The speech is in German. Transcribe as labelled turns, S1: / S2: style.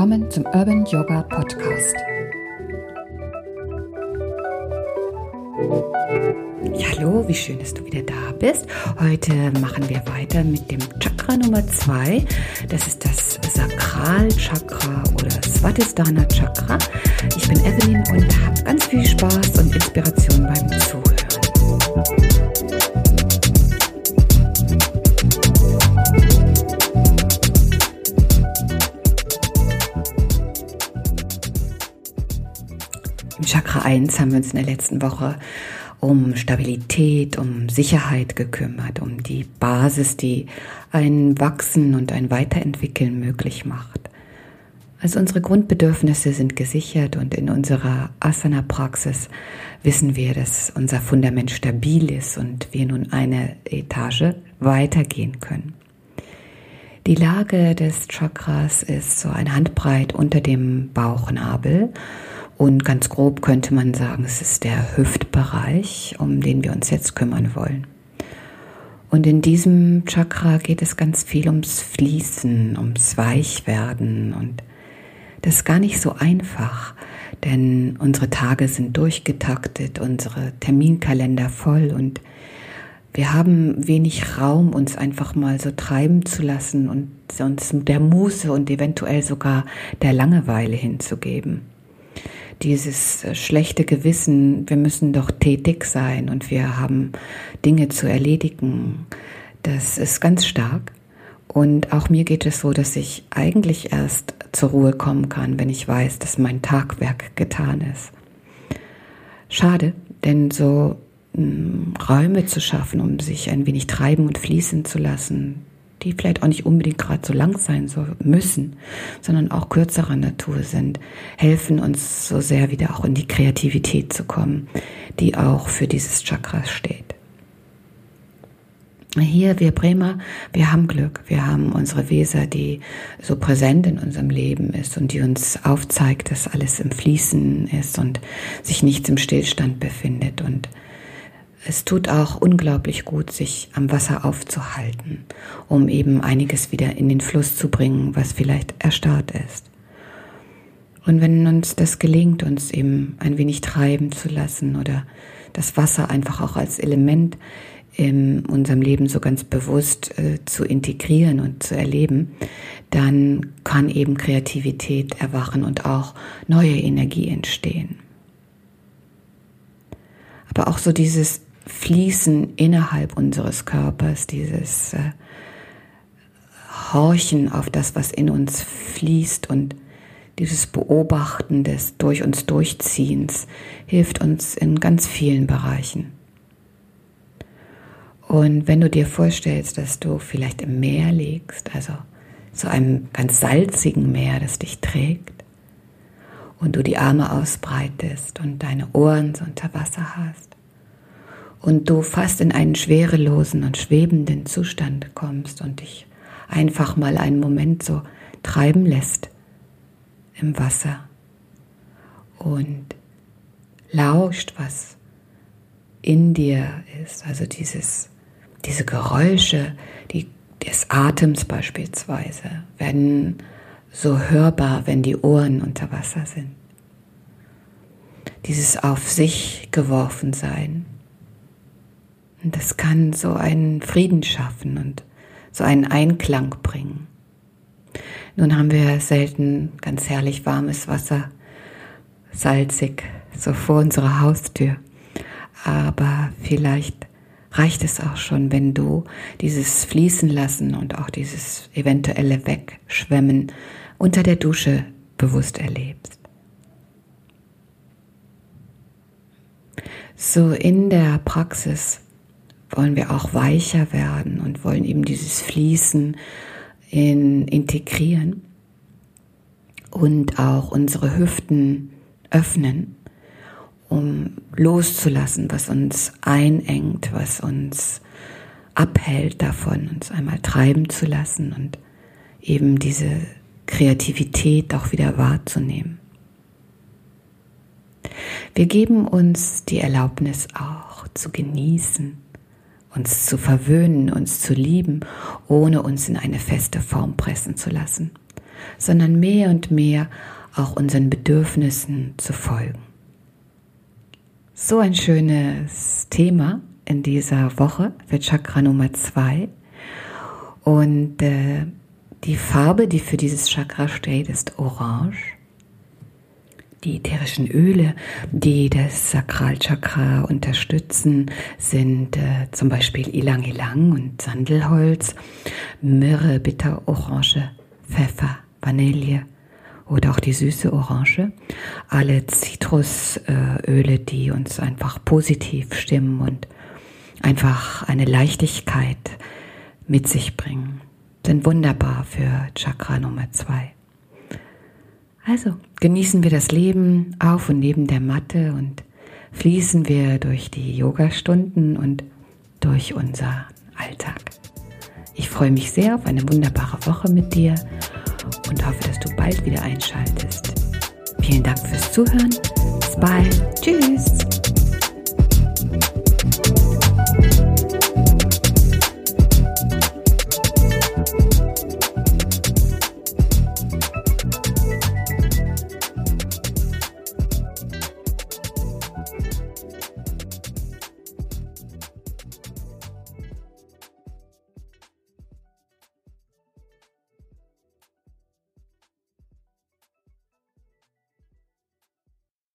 S1: Willkommen zum Urban Yoga Podcast. Ja, hallo, wie schön, dass du wieder da bist. Heute machen wir weiter mit dem Chakra Nummer 2. Das ist das Sakralchakra oder Svatisthana Chakra. Ich bin Evelyn und habe ganz viel Spaß und Inspiration beim Zuhören. Im Chakra 1 haben wir uns in der letzten Woche um Stabilität, um Sicherheit gekümmert, um die Basis, die ein Wachsen und ein Weiterentwickeln möglich macht. Also unsere Grundbedürfnisse sind gesichert und in unserer Asana-Praxis wissen wir, dass unser Fundament stabil ist und wir nun eine Etage weitergehen können. Die Lage des Chakras ist so ein Handbreit unter dem Bauchnabel und ganz grob könnte man sagen, es ist der Hüftbereich, um den wir uns jetzt kümmern wollen. Und in diesem Chakra geht es ganz viel ums Fließen, ums Weichwerden. Und das ist gar nicht so einfach, denn unsere Tage sind durchgetaktet, unsere Terminkalender voll und wir haben wenig Raum, uns einfach mal so treiben zu lassen und uns der Muße und eventuell sogar der Langeweile hinzugeben dieses äh, schlechte Gewissen, wir müssen doch tätig sein und wir haben Dinge zu erledigen, das ist ganz stark. Und auch mir geht es so, dass ich eigentlich erst zur Ruhe kommen kann, wenn ich weiß, dass mein Tagwerk getan ist. Schade, denn so hm, Räume zu schaffen, um sich ein wenig treiben und fließen zu lassen, die vielleicht auch nicht unbedingt gerade so lang sein so müssen, sondern auch kürzerer Natur sind, helfen uns so sehr wieder auch in die Kreativität zu kommen, die auch für dieses Chakra steht. Hier, wir Bremer, wir haben Glück. Wir haben unsere Weser, die so präsent in unserem Leben ist und die uns aufzeigt, dass alles im Fließen ist und sich nichts im Stillstand befindet und es tut auch unglaublich gut, sich am Wasser aufzuhalten, um eben einiges wieder in den Fluss zu bringen, was vielleicht erstarrt ist. Und wenn uns das gelingt, uns eben ein wenig treiben zu lassen oder das Wasser einfach auch als Element in unserem Leben so ganz bewusst äh, zu integrieren und zu erleben, dann kann eben Kreativität erwachen und auch neue Energie entstehen. Aber auch so dieses Fließen innerhalb unseres Körpers, dieses äh, Horchen auf das, was in uns fließt und dieses Beobachten des durch uns Durchziehens hilft uns in ganz vielen Bereichen. Und wenn du dir vorstellst, dass du vielleicht im Meer liegst, also zu einem ganz salzigen Meer, das dich trägt, und du die Arme ausbreitest und deine Ohren so unter Wasser hast, und du fast in einen schwerelosen und schwebenden Zustand kommst und dich einfach mal einen Moment so treiben lässt im Wasser und lauscht, was in dir ist, also dieses, diese Geräusche, die, des Atems beispielsweise, werden so hörbar, wenn die Ohren unter Wasser sind. Dieses auf sich geworfen sein, und das kann so einen Frieden schaffen und so einen Einklang bringen. Nun haben wir selten ganz herrlich warmes Wasser, salzig, so vor unserer Haustür. Aber vielleicht reicht es auch schon, wenn du dieses Fließen lassen und auch dieses eventuelle Wegschwemmen unter der Dusche bewusst erlebst. So in der Praxis wollen wir auch weicher werden und wollen eben dieses Fließen in, integrieren und auch unsere Hüften öffnen, um loszulassen, was uns einengt, was uns abhält davon, uns einmal treiben zu lassen und eben diese Kreativität auch wieder wahrzunehmen. Wir geben uns die Erlaubnis auch zu genießen uns zu verwöhnen, uns zu lieben, ohne uns in eine feste Form pressen zu lassen. sondern mehr und mehr auch unseren Bedürfnissen zu folgen. So ein schönes Thema in dieser Woche für Chakra Nummer zwei. Und äh, die Farbe, die für dieses Chakra steht, ist Orange. Die ätherischen Öle, die das Sakralchakra unterstützen, sind äh, zum Beispiel Ilang Ilang und Sandelholz, Myrrhe, Bitterorange, Pfeffer, Vanille oder auch die süße Orange. Alle Zitrusöle, die uns einfach positiv stimmen und einfach eine Leichtigkeit mit sich bringen, sind wunderbar für Chakra Nummer zwei. Also genießen wir das Leben auf und neben der Matte und fließen wir durch die Yoga-Stunden und durch unseren Alltag. Ich freue mich sehr auf eine wunderbare Woche mit dir und hoffe, dass du bald wieder einschaltest. Vielen Dank fürs Zuhören. Bis bald. Tschüss.